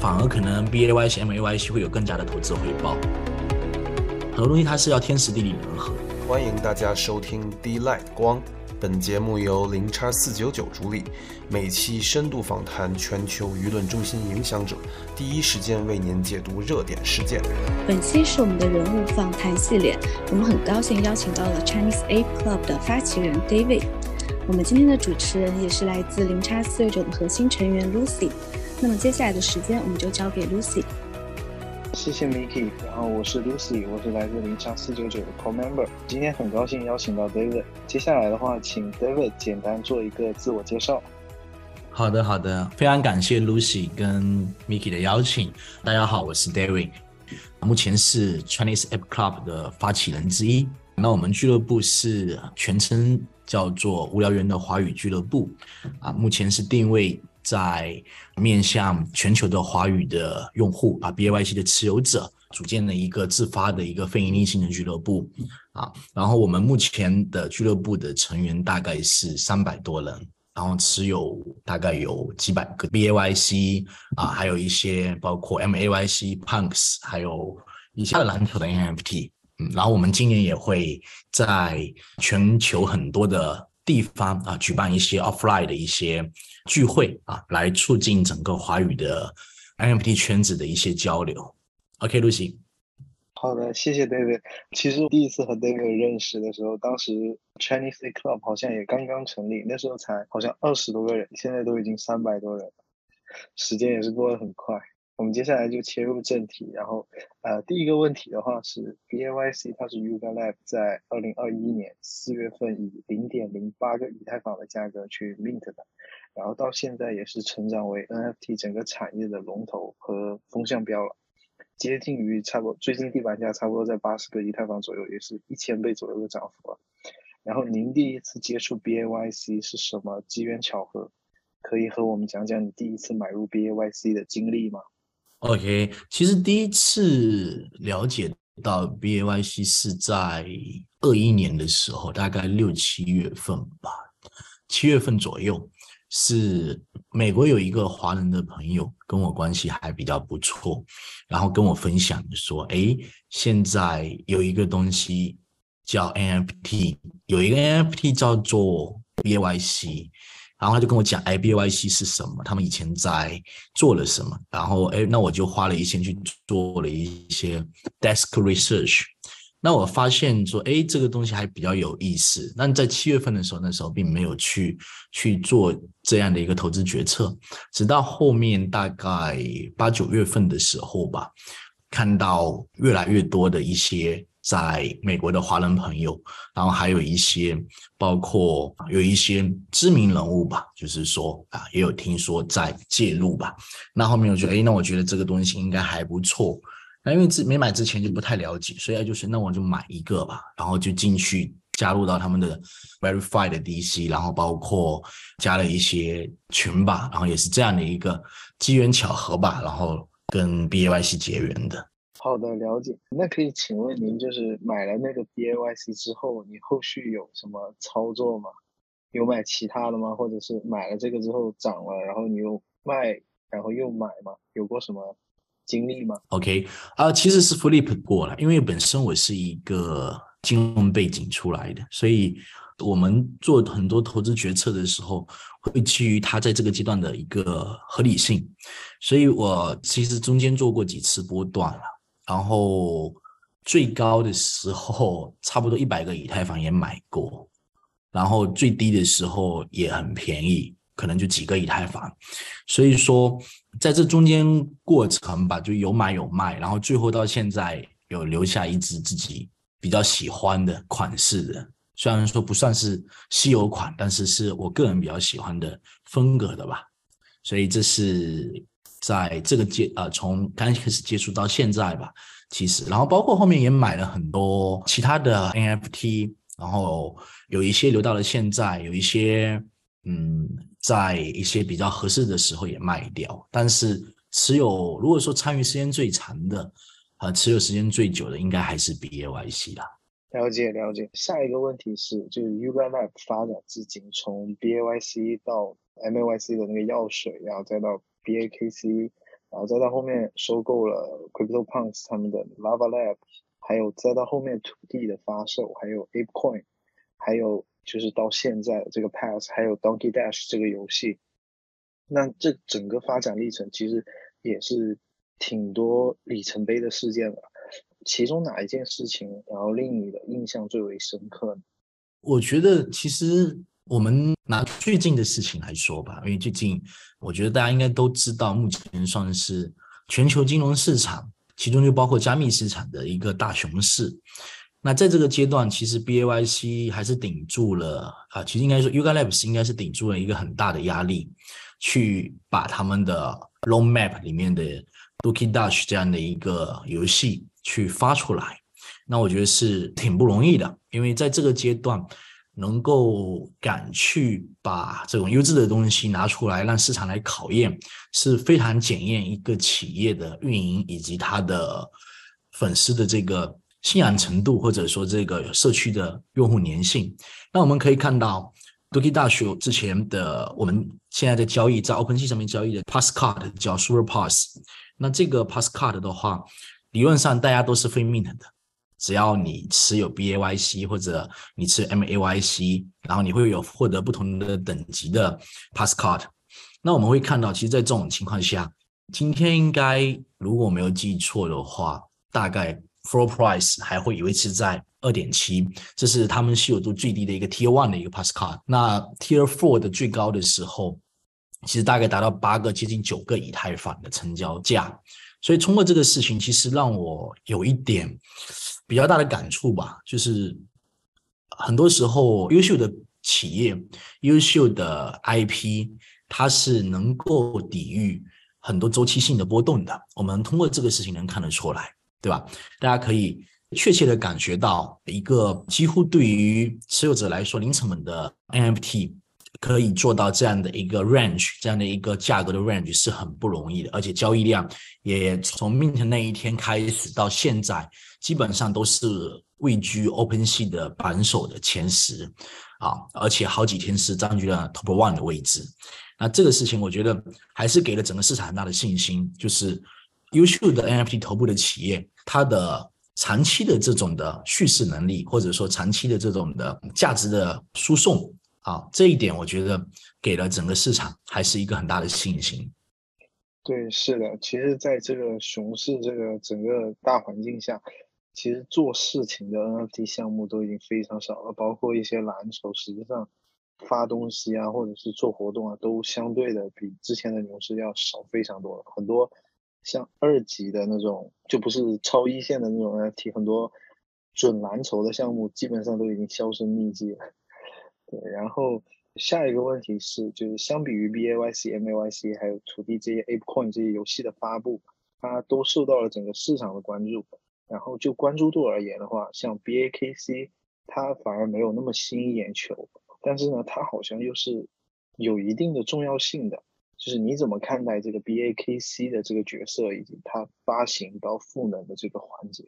反而可能 B A Y C M A Y C 会有更加的投资回报。很多东西它是要天时地利人和。欢迎大家收听 D Light 光，本节目由零叉四九九主理，每期深度访谈全球舆论中心影响者，第一时间为您解读热点事件。本期是我们的人物访谈系列，我们很高兴邀请到了 Chinese A Club 的发起人 David。我们今天的主持人也是来自零叉四九九的核心成员 Lucy。那么接下来的时间我们就交给 Lucy。谢谢 Miki，然后我是 Lucy，我是来自零叉四九九的 Co Member。今天很高兴邀请到 David，接下来的话，请 David 简单做一个自我介绍。好的，好的，非常感谢 Lucy 跟 Miki 的邀请。大家好，我是 David，目前是 Chinese App Club 的发起人之一。那我们俱乐部是全称叫做无聊猿的华语俱乐部，啊，目前是定位。在面向全球的华语的用户啊，B A Y C 的持有者组建了一个自发的一个非盈利性的俱乐部啊，然后我们目前的俱乐部的成员大概是三百多人，然后持有大概有几百个 B A Y C 啊，还有一些包括 M A Y C Punks，还有一些篮球的 N F T，嗯，然后我们今年也会在全球很多的地方啊举办一些 offline 的一些。聚会啊，来促进整个华语的 NFT 圈子的一些交流。OK，Lucy。好的，谢谢 David。其实第一次和 David 认识的时候，当时 Chinese Club 好像也刚刚成立，那时候才好像二十多个人，现在都已经三百多人了，时间也是过得很快。我们接下来就切入正题，然后呃，第一个问题的话是 B A Y C，它是 Yuga Lab 在二零二一年四月份以零点零八个以太坊的价格去 mint 的。然后到现在也是成长为 NFT 整个产业的龙头和风向标了，接近于差不多最近地板价差不多在八十个以太坊左右，也是一千倍左右的涨幅了。然后您第一次接触 BAYC 是什么机缘巧合？可以和我们讲讲你第一次买入 BAYC 的经历吗？OK，其实第一次了解到 BAYC 是在二一年的时候，大概六七月份吧，七月份左右。是美国有一个华人的朋友跟我关系还比较不错，然后跟我分享说：“哎，现在有一个东西叫 NFT，有一个 NFT 叫做 BAYC，然后他就跟我讲，，I B Y C 是什么？他们以前在做了什么？然后，哎，那我就花了一些去做了一些 desk research。”那我发现说，哎，这个东西还比较有意思。那在七月份的时候，那时候并没有去去做这样的一个投资决策，直到后面大概八九月份的时候吧，看到越来越多的一些在美国的华人朋友，然后还有一些包括有一些知名人物吧，就是说啊，也有听说在介入吧。那后面我觉得，哎，那我觉得这个东西应该还不错。那因为之没买之前就不太了解，所以就是那我就买一个吧，然后就进去加入到他们的 Verify 的 DC，然后包括加了一些群吧，然后也是这样的一个机缘巧合吧，然后跟 BAYC 结缘的。好的，了解。那可以请问您，就是买了那个 BAYC 之后，你后续有什么操作吗？有买其他的吗？或者是买了这个之后涨了，然后你又卖，然后又买吗？有过什么？经历吗？OK，啊，其实是 Flip 过了，因为本身我是一个金融背景出来的，所以我们做很多投资决策的时候，会基于它在这个阶段的一个合理性。所以我其实中间做过几次波段了，然后最高的时候差不多一百个以太坊也买过，然后最低的时候也很便宜。可能就几个以太坊，所以说在这中间过程吧，就有买有卖，然后最后到现在有留下一只自己比较喜欢的款式的，虽然说不算是稀有款，但是是我个人比较喜欢的风格的吧。所以这是在这个接呃从刚开始接触到现在吧，其实然后包括后面也买了很多其他的 NFT，然后有一些留到了现在，有一些嗯。在一些比较合适的时候也卖掉，但是持有如果说参与时间最长的，呃，持有时间最久的应该还是 BAYC 啦。了解了解。下一个问题是，就是 Uga Lab 发展至今，从 BAYC 到 MAYC 的那个药水，然后再到 BAKC，然后再到后面收购了 CryptoPunks 他们的 Lava Lab，还有再到后面土地的发售，还有 ApeCoin，还有就是到现在这个 Pass，还有 Donkey Dash 这个游戏，那这整个发展历程其实也是挺多里程碑的事件的。其中哪一件事情，然后令你的印象最为深刻呢？我觉得其实我们拿最近的事情来说吧，因为最近我觉得大家应该都知道，目前算是全球金融市场，其中就包括加密市场的一个大熊市。那在这个阶段，其实 B A Y C 还是顶住了啊，其实应该说 Yuga Labs 应该是顶住了一个很大的压力，去把他们的 Long Map 里面的 Doki Dash 这样的一个游戏。去发出来，那我觉得是挺不容易的，因为在这个阶段，能够敢去把这种优质的东西拿出来，让市场来考验，是非常检验一个企业的运营以及它的粉丝的这个信仰程度，或者说这个社区的用户粘性。那我们可以看到，Doki 大学之前的我们现在的交易在 OpenSea 上面交易的 Pass Card 叫 Super Pass，那这个 Pass Card 的话。理论上大家都是非 mint 的，只要你持有 B A Y C 或者你持 M A Y C，然后你会有获得不同的等级的 pass card。那我们会看到，其实，在这种情况下，今天应该如果没有记错的话，大概 floor price 还会维持在二点七，这是他们稀有度最低的一个 Tier One 的一个 pass card。那 Tier Four 的最高的时候，其实大概达到八个接近九个以太坊的成交价。所以通过这个事情，其实让我有一点比较大的感触吧，就是很多时候优秀的企业、优秀的 IP，它是能够抵御很多周期性的波动的。我们通过这个事情能看得出来，对吧？大家可以确切的感觉到一个几乎对于持有者来说零成本的 NFT。可以做到这样的一个 range，这样的一个价格的 range 是很不容易的，而且交易量也从 mint 那一天开始到现在，基本上都是位居 open 市的榜首的前十啊，而且好几天是占据了 top one 的位置。那这个事情，我觉得还是给了整个市场很大的信心，就是优秀的 NFT 头部的企业，它的长期的这种的叙事能力，或者说长期的这种的价值的输送。啊，这一点我觉得给了整个市场还是一个很大的信心。对，是的，其实在这个熊市这个整个大环境下，其实做事情的 NFT 项目都已经非常少了，包括一些蓝筹，实际上发东西啊，或者是做活动啊，都相对的比之前的牛市要少非常多了。很多像二级的那种，就不是超一线的那种 NFT，很多准蓝筹的项目基本上都已经销声匿迹了。对，然后下一个问题是，就是相比于 B A Y C、M A Y C 还有土地这些 Ape Coin 这些游戏的发布，它都受到了整个市场的关注。然后就关注度而言的话，像 B A K C，它反而没有那么吸引眼球。但是呢，它好像又是有一定的重要性的。就是你怎么看待这个 B A K C 的这个角色，以及它发行到赋能的这个环节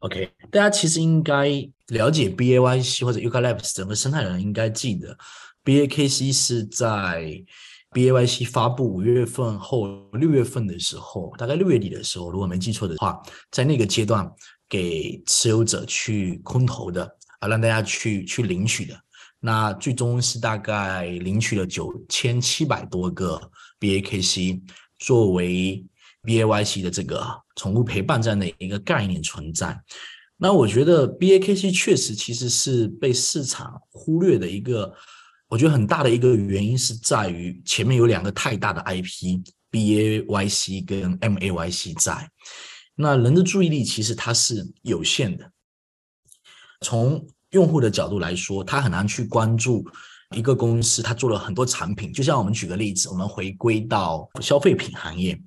？OK，大家其实应该了解 BAYC 或者 Yuga Labs 整个生态的人应该记得，BAKC 是在 BAYC 发布五月份后六月份的时候，大概六月底的时候，如果没记错的话，在那个阶段给持有者去空投的啊，让大家去去领取的。那最终是大概领取了九千七百多个 BAKC 作为。B A Y C 的这个宠物陪伴这样的一个概念存在，那我觉得 B A K C 确实其实是被市场忽略的一个，我觉得很大的一个原因是在于前面有两个太大的 I P B A Y C 跟 M A Y C 在，那人的注意力其实它是有限的，从用户的角度来说，他很难去关注一个公司，他做了很多产品，就像我们举个例子，我们回归到消费品行业。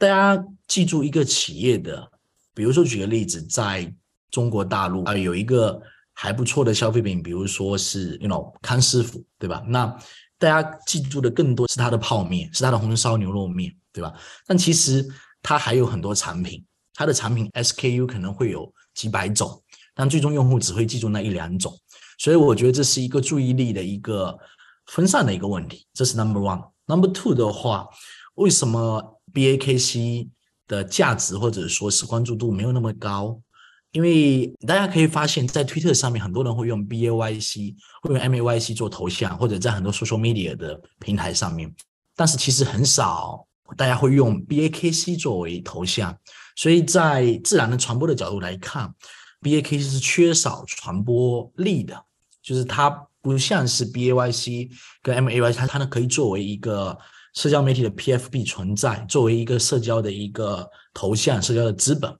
大家记住一个企业的，比如说举个例子，在中国大陆啊，有一个还不错的消费品，比如说是 you know 康师傅，对吧？那大家记住的更多是它的泡面，是它的红烧牛肉面，对吧？但其实它还有很多产品，它的产品 SKU 可能会有几百种，但最终用户只会记住那一两种，所以我觉得这是一个注意力的一个分散的一个问题，这是 number one。number two 的话。为什么 BAKC 的价值或者说是关注度没有那么高，因为大家可以发现，在推特上面很多人会用 BAYC，会用 MAYC 做头像，或者在很多 social media 的平台上面，但是其实很少大家会用 BAKC 作为头像，所以在自然的传播的角度来看，BAKC 是缺少传播力的，就是它不像是 BAYC 跟 MAYC，它它呢可以作为一个。社交媒体的 PFP 存在作为一个社交的一个头像，社交的资本，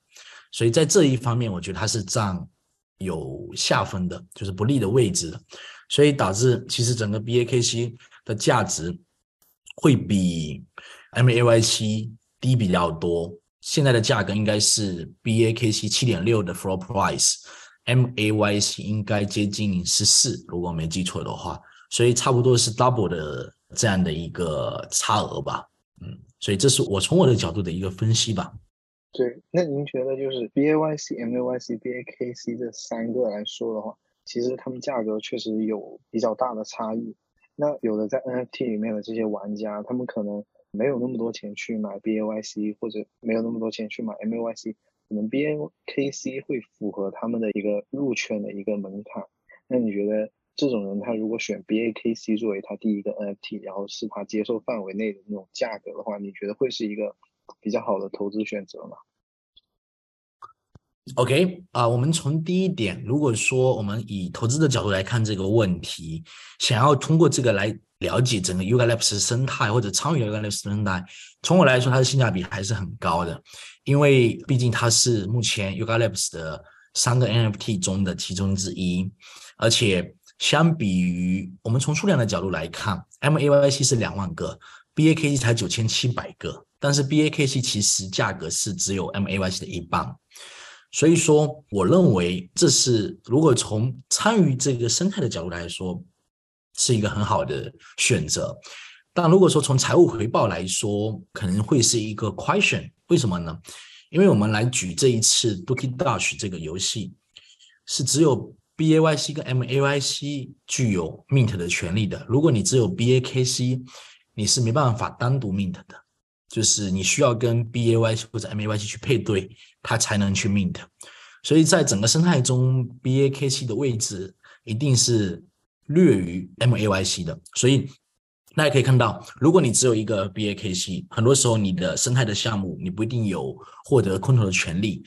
所以在这一方面，我觉得它是占有下风的，就是不利的位置的，所以导致其实整个 BAKC 的价值会比 MAYC 低比较多。现在的价格应该是 BAKC 七点六的 floor price，MAYC 应该接近十四，如果没记错的话，所以差不多是 double 的。这样的一个差额吧，嗯，所以这是我从我的角度的一个分析吧。对，那您觉得就是 B A Y C、M A Y C、B A K C 这三个来说的话，其实他们价格确实有比较大的差异。那有的在 N F T 里面的这些玩家，他们可能没有那么多钱去买 B A Y C，或者没有那么多钱去买 M A Y C，可能 B A K C 会符合他们的一个入圈的一个门槛。那你觉得？这种人，他如果选 BAKC 作为他第一个 NFT，然后是他接受范围内的那种价格的话，你觉得会是一个比较好的投资选择吗？OK 啊，我们从第一点，如果说我们以投资的角度来看这个问题，想要通过这个来了解整个 Ugalabs 生态或者参与 Ugalabs 生态，从我来说，它的性价比还是很高的，因为毕竟它是目前 Ugalabs 的三个 NFT 中的其中之一，而且。相比于我们从数量的角度来看，MAYC 是两万个，BAKC 才九千七百个，但是 BAKC 其实价格是只有 MAYC 的一半，所以说我认为这是如果从参与这个生态的角度来说，是一个很好的选择。但如果说从财务回报来说，可能会是一个 question，为什么呢？因为我们来举这一次 Doki Dash 这个游戏，是只有。B A Y C 跟 M A Y C 具有 mint 的权利的。如果你只有 B A K C，你是没办法单独 mint 的，就是你需要跟 B A Y C 或者 M A Y C 去配对，它才能去 mint。所以在整个生态中，B A K C 的位置一定是略于 M A Y C 的。所以大家可以看到，如果你只有一个 B A K C，很多时候你的生态的项目你不一定有获得空投的权利。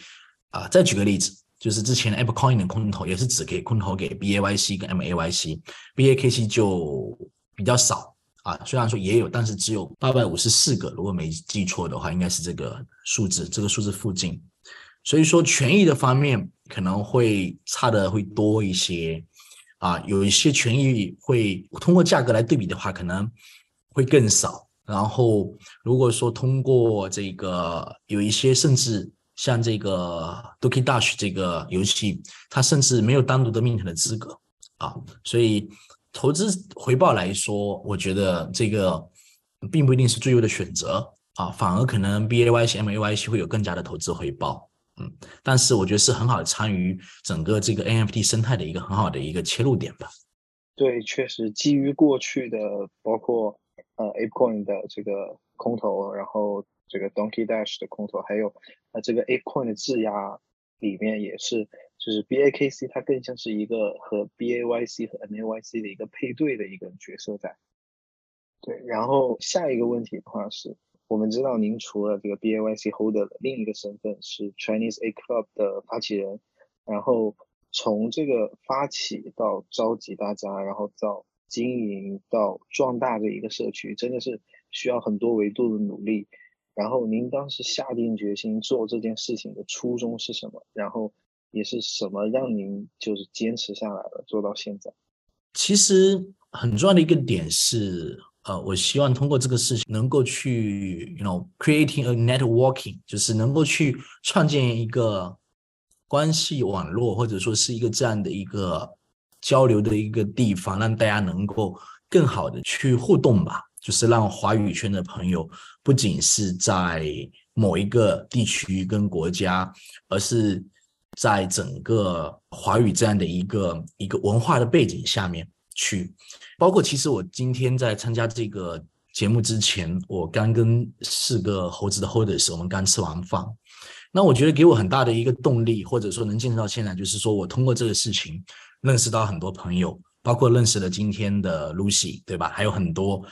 啊，再举个例子。就是之前 Apple Coin 的空投也是只给空投给 BAYC 跟 MAYC，BAKC 就比较少啊。虽然说也有，但是只有八百五十四个，如果没记错的话，应该是这个数字，这个数字附近。所以说权益的方面可能会差的会多一些啊，有一些权益会通过价格来对比的话，可能会更少。然后如果说通过这个有一些甚至。像这个 Doki Dash 这个游戏，它甚至没有单独的 mint 的资格啊，所以投资回报来说，我觉得这个并不一定是最优的选择啊，反而可能 BAYC、MAYC 会有更加的投资回报，嗯，但是我觉得是很好的参与整个这个 NFT 生态的一个很好的一个切入点吧。对，确实基于过去的包括呃 ApeCoin 的这个空投，然后。这个 Donkey Dash 的空投，还有那这个 A Coin 的质押里面也是，就是 BAKC 它更像是一个和 BAYC 和 MAYC 的一个配对的一个角色在。对，然后下一个问题的话是，我们知道您除了这个 BAYC Holder 的另一个身份是 Chinese A Club 的发起人，然后从这个发起到召集大家，然后到经营到壮大这一个社区，真的是需要很多维度的努力。然后您当时下定决心做这件事情的初衷是什么？然后也是什么让您就是坚持下来了，做到现在？其实很重要的一个点是，呃，我希望通过这个事情能够去，you know，creating a networking，就是能够去创建一个关系网络，或者说是一个这样的一个交流的一个地方，让大家能够更好的去互动吧。就是让华语圈的朋友不仅是在某一个地区跟国家，而是在整个华语这样的一个一个文化的背景下面去。包括其实我今天在参加这个节目之前，我刚跟四个猴子的 holders 我们刚吃完饭。那我觉得给我很大的一个动力，或者说能坚持到现在，就是说我通过这个事情认识到很多朋友，包括认识了今天的 Lucy，对吧？还有很多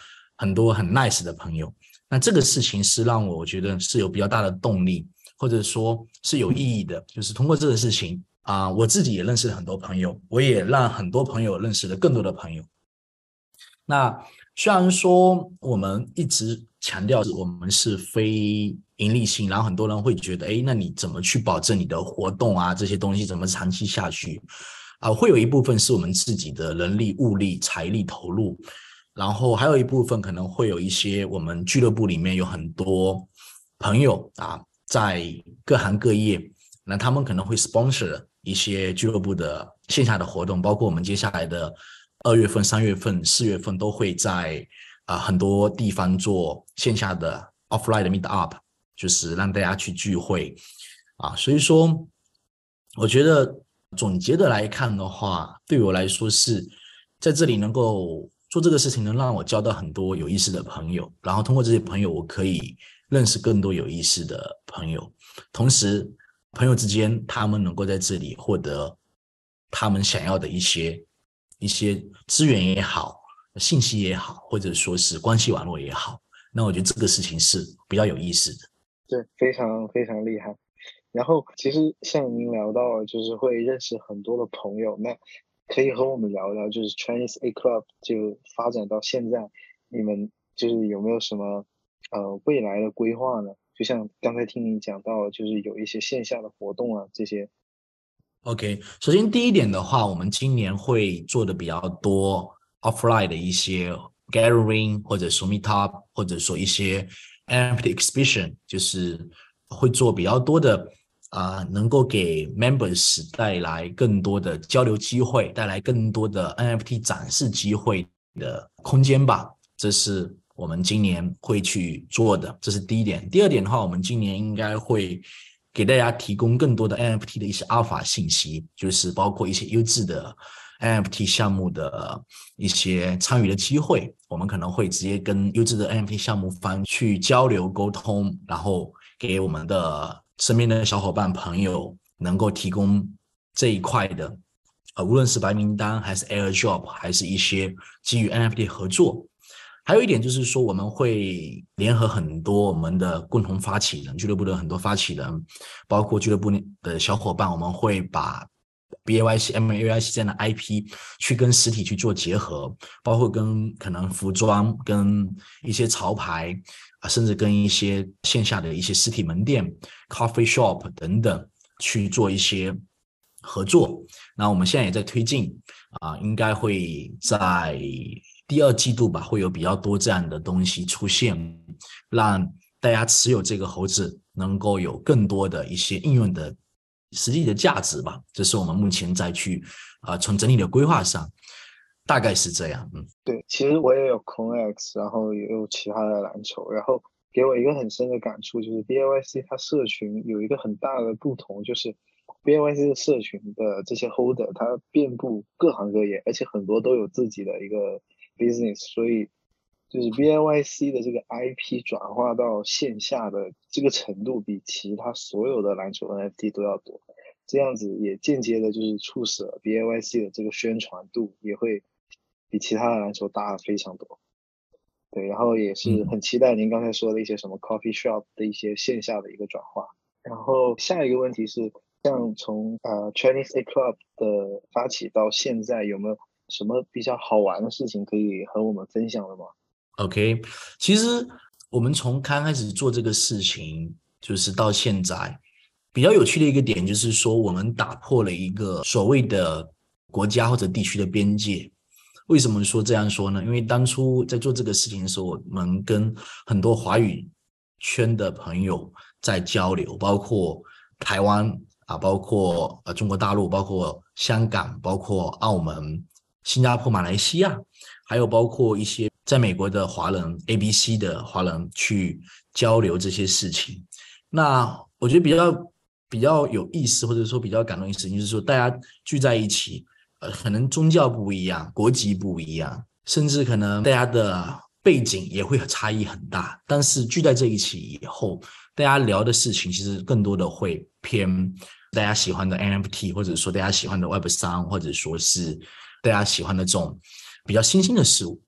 很多很 nice 的朋友。那这个事情是让我觉得是有比较大的动力，或者说是有意义的，就是通过这个事情啊，我自己也认识了很多朋友，我也让很多朋友认识了更多的朋友。那虽然说我们一直强调我们是非盈利性，然后很多人会觉得，哎，那你怎么去保证你的活动啊这些东西怎么长期下去？啊，会有一部分是我们自己的人力、物力、财力投入，然后还有一部分可能会有一些我们俱乐部里面有很多朋友啊，在各行各业，那他们可能会 sponsor 一些俱乐部的线下的活动，包括我们接下来的。二月份、三月份、四月份都会在啊很多地方做线下的 offline 的 meet up，就是让大家去聚会啊。所以说，我觉得总结的来看的话，对我来说是在这里能够做这个事情，能让我交到很多有意思的朋友，然后通过这些朋友，我可以认识更多有意思的朋友，同时朋友之间他们能够在这里获得他们想要的一些。一些资源也好，信息也好，或者说是关系网络也好，那我觉得这个事情是比较有意思的。对，非常非常厉害。然后其实像您聊到，就是会认识很多的朋友，那可以和我们聊聊，就是 Chinese A Club 就发展到现在，你们就是有没有什么呃未来的规划呢？就像刚才听您讲到，就是有一些线下的活动啊这些。OK，首先第一点的话，我们今年会做的比较多 offline 的一些 gathering 或者说 meet up，或者说一些 empty exhibition，就是会做比较多的啊，能够给 members 带来更多的交流机会，带来更多的 NFT 展示机会的空间吧。这是我们今年会去做的，这是第一点。第二点的话，我们今年应该会。给大家提供更多的 NFT 的一些阿尔法信息，就是包括一些优质的 NFT 项目的一些参与的机会。我们可能会直接跟优质的 NFT 项目方去交流沟通，然后给我们的身边的小伙伴朋友能够提供这一块的，呃，无论是白名单还是 AirDrop，还是一些基于 NFT 合作。还有一点就是说，我们会联合很多我们的共同发起人，俱乐部的很多发起人，包括俱乐部的小伙伴，我们会把 B A Y C M A Y C 这样的 I P 去跟实体去做结合，包括跟可能服装、跟一些潮牌啊，甚至跟一些线下的一些实体门店、coffee shop 等等去做一些合作。那我们现在也在推进啊，应该会在。第二季度吧，会有比较多这样的东西出现，让大家持有这个猴子能够有更多的一些应用的实际的价值吧。这是我们目前在去啊，从整体的规划上，大概是这样。嗯，对，其实我也有 ConX，然后也有其他的篮球，然后给我一个很深的感触，就是 BAYC 它社群有一个很大的不同，就是 BAYC 的社群的这些 Holder，它遍布各行各业，而且很多都有自己的一个。business，所以就是 B I Y C 的这个 I P 转化到线下的这个程度，比其他所有的篮球 N F T 都要多。这样子也间接的就是促使了 B I Y C 的这个宣传度也会比其他的篮球大非常多。对，然后也是很期待您刚才说的一些什么 coffee shop 的一些线下的一个转化。然后下一个问题是，像从呃 Chinese A Club 的发起到现在，有没有？什么比较好玩的事情可以和我们分享的吗？OK，其实我们从刚开始做这个事情，就是到现在，比较有趣的一个点就是说，我们打破了一个所谓的国家或者地区的边界。为什么说这样说呢？因为当初在做这个事情的时候，我们跟很多华语圈的朋友在交流，包括台湾啊，包括呃中国大陆，包括香港，包括澳门。新加坡、马来西亚，还有包括一些在美国的华人、A、B、C 的华人去交流这些事情。那我觉得比较比较有意思，或者说比较感动的事情，就是说大家聚在一起，呃，可能宗教不一样，国籍不一样，甚至可能大家的背景也会差异很大。但是聚在这一起以后，大家聊的事情其实更多的会偏大家喜欢的 NFT，或者说大家喜欢的 Web 三，或者说是大家喜欢的这种比较新兴的事物。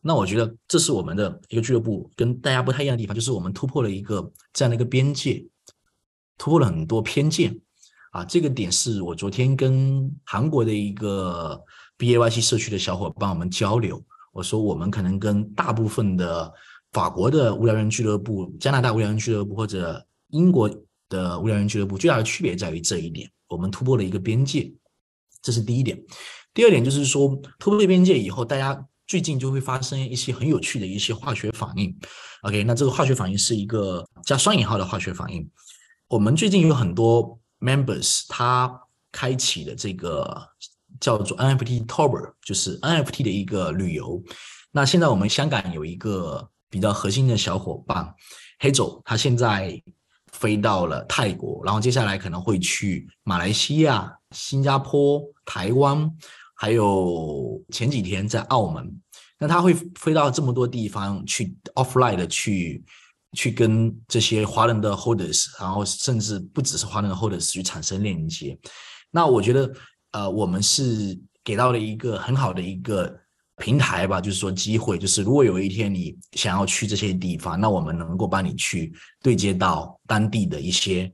那我觉得这是我们的一个俱乐部跟大家不太一样的地方，就是我们突破了一个这样的一个边界，突破了很多偏见啊。这个点是我昨天跟韩国的一个 BAYC 社区的小伙伴我们交流，我说我们可能跟大部分的法国的无聊人俱乐部、加拿大无聊人俱乐部或者英国的无聊人俱乐部最大的区别在于这一点，我们突破了一个边界，这是第一点。第二点就是说，突破边界以后，大家。最近就会发生一些很有趣的一些化学反应，OK，那这个化学反应是一个加双引号的化学反应。我们最近有很多 members，他开启了这个叫做 NFT tour，就是 NFT 的一个旅游。那现在我们香港有一个比较核心的小伙伴黑走，他现在飞到了泰国，然后接下来可能会去马来西亚、新加坡、台湾。还有前几天在澳门，那他会飞到这么多地方去 offline 的去去跟这些华人的 holders，然后甚至不只是华人的 holders 去产生链接。那我觉得，呃，我们是给到了一个很好的一个平台吧，就是说机会，就是如果有一天你想要去这些地方，那我们能够帮你去对接到当地的一些。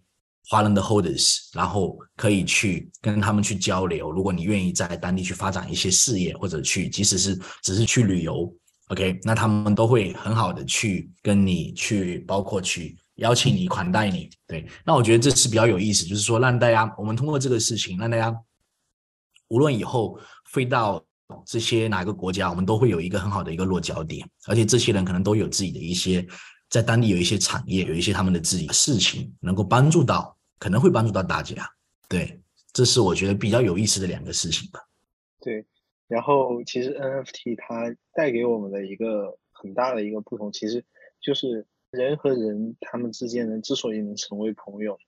华人的 holders，然后可以去跟他们去交流。如果你愿意在当地去发展一些事业，或者去，即使是只是去旅游，OK，那他们都会很好的去跟你去，包括去邀请你款待你。对，那我觉得这是比较有意思，就是说让大家，我们通过这个事情，让大家无论以后飞到这些哪个国家，我们都会有一个很好的一个落脚点，而且这些人可能都有自己的一些在当地有一些产业，有一些他们的自己的事情，能够帮助到。可能会帮助到大家，对，这是我觉得比较有意思的两个事情吧。对，然后其实 NFT 它带给我们的一个很大的一个不同，其实就是人和人他们之间人，之所以能成为朋友，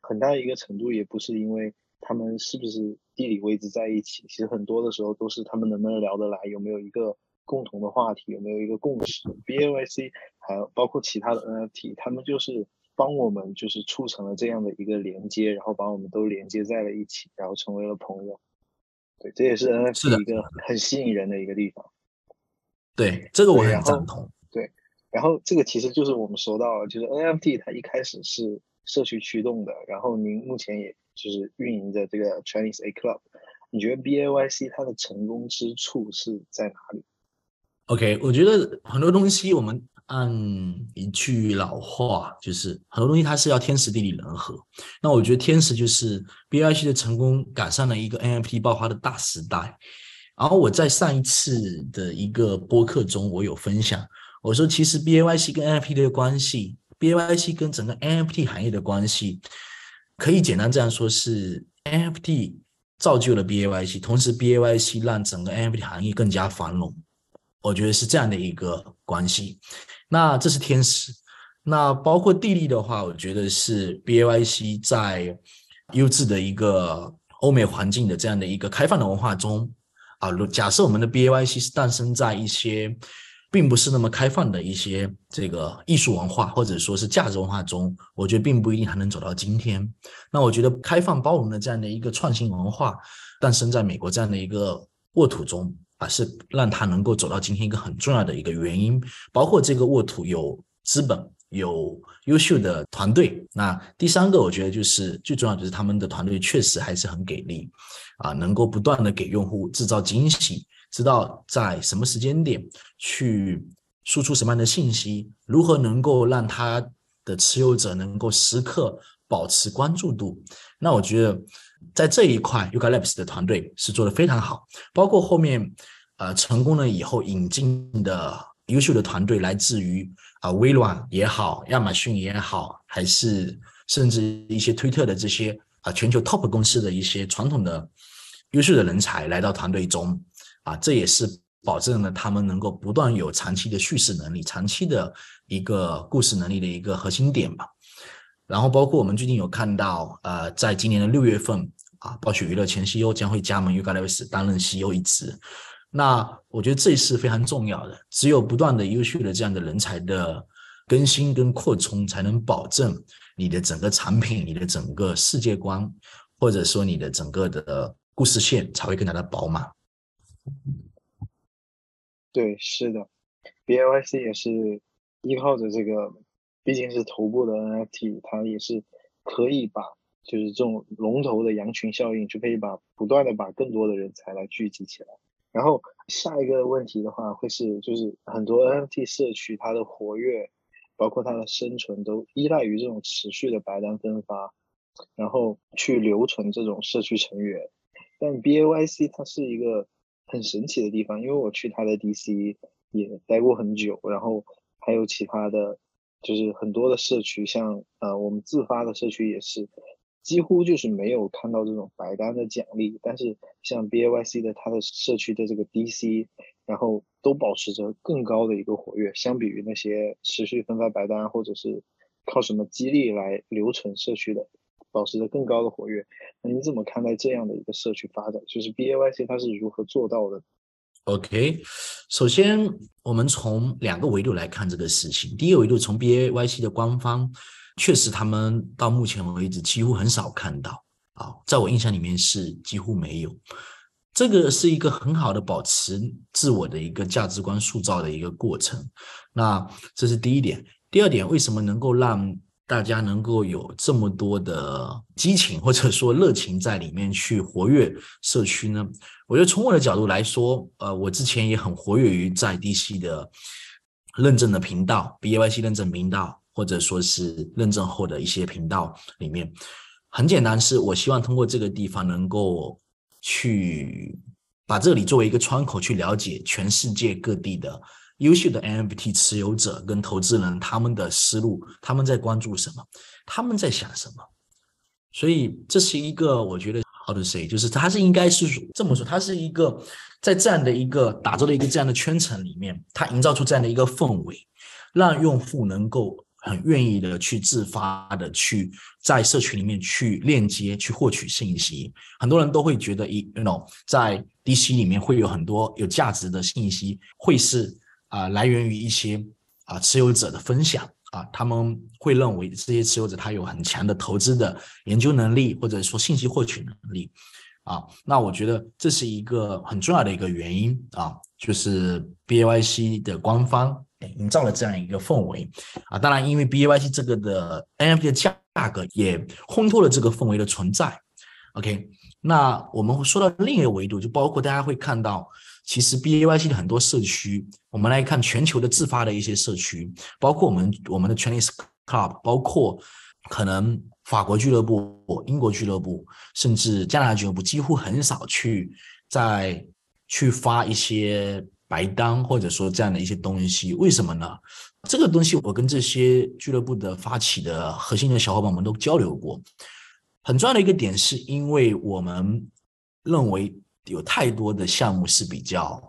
很大一个程度也不是因为他们是不是地理位置在一起，其实很多的时候都是他们能不能聊得来，有没有一个共同的话题，有没有一个共识。BAYC 还有包括其他的 NFT，他们就是。帮我们就是促成了这样的一个连接，然后把我们都连接在了一起，然后成为了朋友。对，这也是 NFT 一个很吸引人的一个地方。对，这个我很赞同。对，然后这个其实就是我们说到了，就是 NFT 它一开始是社区驱动的，然后您目前也就是运营着这个 Chinese A Club，你觉得 BAYC 它的成功之处是在哪里？OK，我觉得很多东西我们。按一句老话，就是很多东西它是要天时地利人和。那我觉得天时就是 B I C 的成功赶上了一个 N F T 爆发的大时代。然后我在上一次的一个播客中，我有分享，我说其实 B A Y C 跟 N F T 的关系，B A Y C 跟整个 N F T 行业的关系，可以简单这样说，是 N F T 造就了 B A Y C，同时 B A Y C 让整个 N F T 行业更加繁荣。我觉得是这样的一个关系。那这是天时，那包括地利的话，我觉得是 B A Y C 在优质的一个欧美环境的这样的一个开放的文化中啊。如假设我们的 B A Y C 是诞生在一些并不是那么开放的一些这个艺术文化或者说是价值文化中，我觉得并不一定还能走到今天。那我觉得开放包容的这样的一个创新文化诞生在美国这样的一个沃土中。啊，是让他能够走到今天一个很重要的一个原因，包括这个沃土有资本，有优秀的团队。那第三个，我觉得就是最重要，就是他们的团队确实还是很给力，啊，能够不断的给用户制造惊喜，知道在什么时间点去输出什么样的信息，如何能够让他的持有者能够时刻保持关注度。那我觉得。在这一块，Yuga Labs 的团队是做的非常好，包括后面，呃，成功了以后引进的优秀的团队，来自于啊微软也好，亚马逊也好，还是甚至一些推特的这些啊全球 top 公司的一些传统的优秀的人才来到团队中，啊，这也是保证了他们能够不断有长期的叙事能力，长期的一个故事能力的一个核心点吧。然后包括我们最近有看到，呃，在今年的六月份啊，暴雪娱乐前 CEO 将会加盟 Yuga Labs 担任 CEO 一职。那我觉得这是非常重要的，只有不断的优秀的这样的人才的更新跟扩充，才能保证你的整个产品、你的整个世界观，或者说你的整个的故事线才会更加的饱满。对，是的，B A Y C 也是依靠着这个，毕竟是头部的 N F T，它也是可以把就是这种龙头的羊群效应，就可以把不断的把更多的人才来聚集起来。然后下一个问题的话，会是就是很多 NFT 社区它的活跃，包括它的生存，都依赖于这种持续的白单分发，然后去留存这种社区成员。但 BAYC 它是一个很神奇的地方，因为我去它的 DC 也待过很久，然后还有其他的就是很多的社区，像呃我们自发的社区也是。几乎就是没有看到这种白单的奖励，但是像 B A Y C 的它的社区的这个 D C，然后都保持着更高的一个活跃，相比于那些持续分发白单或者是靠什么激励来留存社区的，保持着更高的活跃。那你怎么看待这样的一个社区发展？就是 B A Y C 它是如何做到的？OK，首先我们从两个维度来看这个事情。第一个维度从 B A Y C 的官方。确实，他们到目前为止几乎很少看到啊，在我印象里面是几乎没有。这个是一个很好的保持自我的一个价值观塑造的一个过程。那这是第一点。第二点，为什么能够让大家能够有这么多的激情或者说热情在里面去活跃社区呢？我觉得从我的角度来说，呃，我之前也很活跃于在 DC 的认证的频道，B A Y C 认证频道。或者说是认证后的一些频道里面，很简单，是我希望通过这个地方能够去把这里作为一个窗口，去了解全世界各地的优秀的 NFT 持有者跟投资人他们的思路，他们在关注什么，他们在想什么。所以这是一个我觉得 how to say，就是它是应该是这么说，它是一个在这样的一个打造的一个这样的圈层里面，它营造出这样的一个氛围，让用户能够。很愿意的去自发的去在社群里面去链接去获取信息，很多人都会觉得一，you know，在 DC 里面会有很多有价值的信息，会是啊来源于一些啊持有者的分享啊，他们会认为这些持有者他有很强的投资的研究能力或者说信息获取能力啊，那我觉得这是一个很重要的一个原因啊，就是 BAYC 的官方。营造了这样一个氛围啊，当然，因为 B A Y C 这个的 N F T 的价格也烘托了这个氛围的存在。OK，那我们说到另一个维度，就包括大家会看到，其实 B A Y C 的很多社区，我们来看全球的自发的一些社区，包括我们我们的 Chinese Club，包括可能法国俱乐部、英国俱乐部，甚至加拿大俱乐部，几乎很少去在去发一些。白单或者说这样的一些东西，为什么呢？这个东西我跟这些俱乐部的发起的核心的小伙伴们都交流过。很重要的一个点，是因为我们认为有太多的项目是比较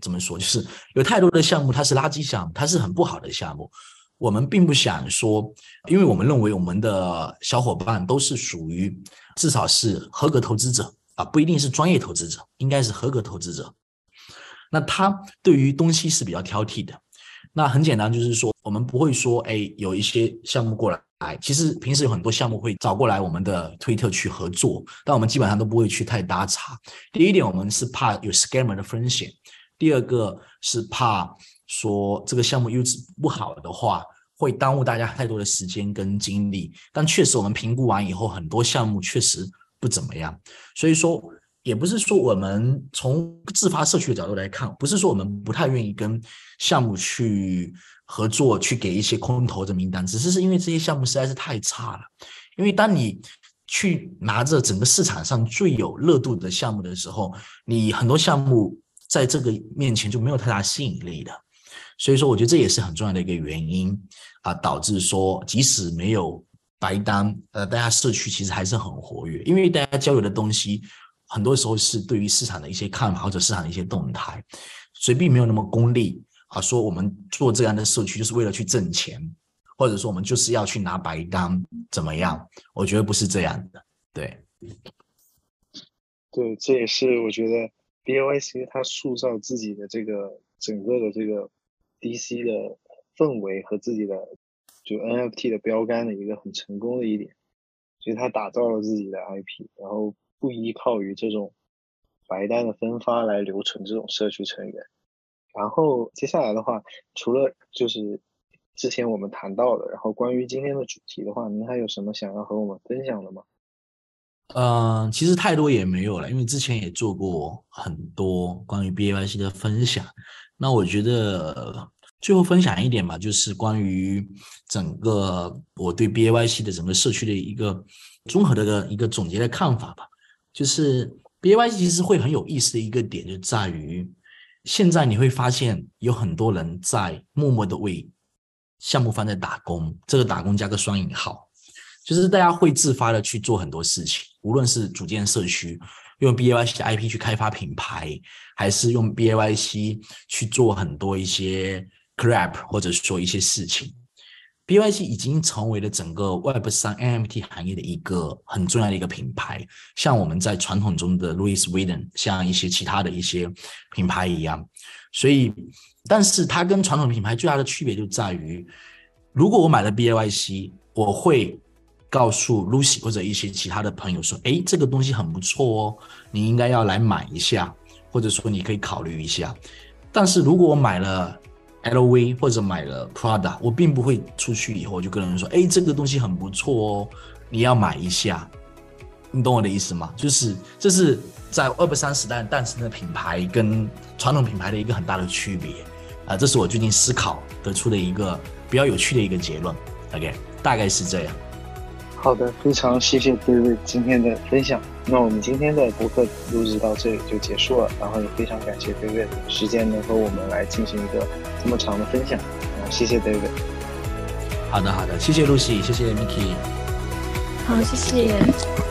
怎么说，就是有太多的项目它是垃圾项目，它是很不好的项目。我们并不想说，因为我们认为我们的小伙伴都是属于至少是合格投资者啊，不一定是专业投资者，应该是合格投资者。那他对于东西是比较挑剔的。那很简单，就是说我们不会说，哎，有一些项目过来，哎其实平时有很多项目会找过来我们的推特去合作，但我们基本上都不会去太搭茬。第一点，我们是怕有 scammer 的风险；第二个是怕说这个项目优质不好的话，会耽误大家太多的时间跟精力。但确实，我们评估完以后，很多项目确实不怎么样。所以说。也不是说我们从自发社区的角度来看，不是说我们不太愿意跟项目去合作，去给一些空投的名单，只是是因为这些项目实在是太差了。因为当你去拿着整个市场上最有热度的项目的时候，你很多项目在这个面前就没有太大吸引力的。所以说，我觉得这也是很重要的一个原因啊，导致说即使没有白单，呃，大家社区其实还是很活跃，因为大家交流的东西。很多时候是对于市场的一些看法或者市场的一些动态，所以并没有那么功利啊。说我们做这样的社区就是为了去挣钱，或者说我们就是要去拿白单怎么样？我觉得不是这样的。对，对，这也是我觉得 BAYC 它塑造自己的这个整个的这个 DC 的氛围和自己的就 NFT 的标杆的一个很成功的一点，所以它打造了自己的 IP，然后不依靠于这种白单的分发来留存这种社区成员。然后接下来的话，除了就是之前我们谈到的，然后关于今天的主题的话，您还有什么想要和我们分享的吗？嗯，其实太多也没有了，因为之前也做过很多关于 BAYC 的分享。那我觉得最后分享一点吧，就是关于整个我对 BAYC 的整个社区的一个综合的一个总结的看法吧。就是 BAYC 其实会很有意思的一个点，就在于现在你会发现有很多人在默默的为项目方在打工，这个打工加个双引号。就是大家会自发的去做很多事情，无论是组建社区，用 BAYC IP 去开发品牌，还是用 BAYC 去做很多一些 crap 或者说一些事情 BYC 已经成为了整个 Web 三 NFT 行业的一个很重要的一个品牌，像我们在传统中的 Louis Vuitton，像一些其他的一些品牌一样。所以，但是它跟传统品牌最大的区别就在于，如果我买了 BYC，我会。告诉 Lucy 或者一些其他的朋友说：“哎，这个东西很不错哦，你应该要来买一下，或者说你可以考虑一下。”但是如果我买了 LV 或者买了 Prada，我并不会出去以后就跟人说：“哎，这个东西很不错哦，你要买一下。”你懂我的意思吗？就是这是在 Web 三时代诞生的品牌跟传统品牌的一个很大的区别啊！这是我最近思考得出的一个比较有趣的一个结论。OK，大概是这样。好的，非常谢谢 David 今天的分享。那我们今天的播客录制到这里就结束了，然后也非常感谢 David 时间能和我们来进行一个这么长的分享。啊，谢谢 David。好的，好的，谢谢 Lucy，谢谢 Miki。好，谢谢。